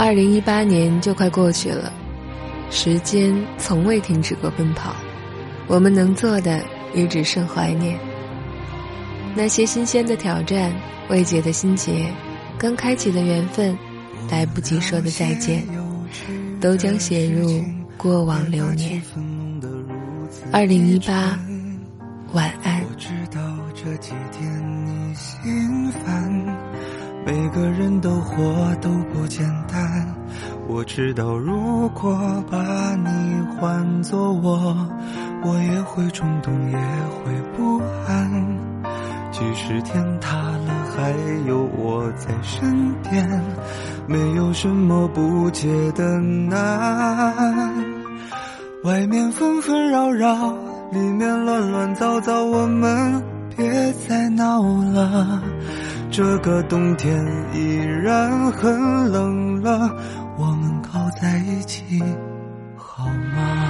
二零一八年就快过去了，时间从未停止过奔跑，我们能做的也只剩怀念。那些新鲜的挑战、未解的心结、刚开启的缘分、来不及说的再见，都将写入过往流年。二零一八，晚安。每个人都活都不简单，我知道如果把你换作我，我也会冲动，也会不安。即使天塌了，还有我在身边，没有什么不解的难。外面纷纷扰扰，里面乱乱糟糟，我们别再闹了。这个冬天依然很冷了，我们靠在一起好吗？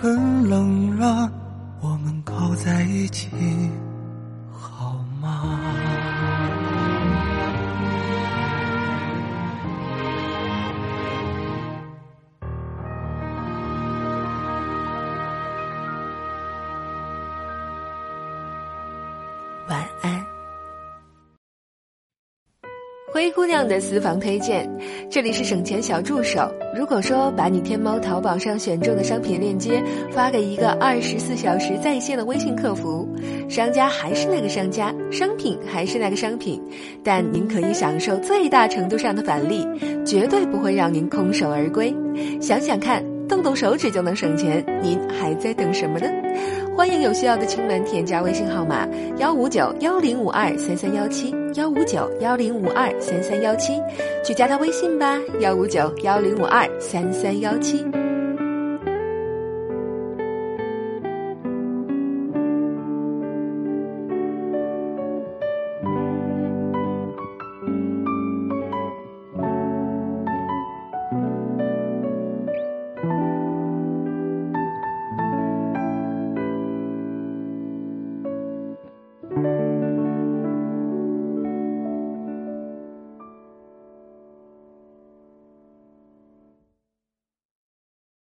很冷了，我们靠在一起好吗？晚安。灰姑娘的私房推荐，这里是省钱小助手。如果说把你天猫、淘宝上选中的商品链接发给一个二十四小时在线的微信客服，商家还是那个商家，商品还是那个商品，但您可以享受最大程度上的返利，绝对不会让您空手而归。想想看。动动手指就能省钱，您还在等什么呢？欢迎有需要的亲们添加微信号码幺五九幺零五二三三幺七幺五九幺零五二三三幺七，去加他微信吧，幺五九幺零五二三三幺七。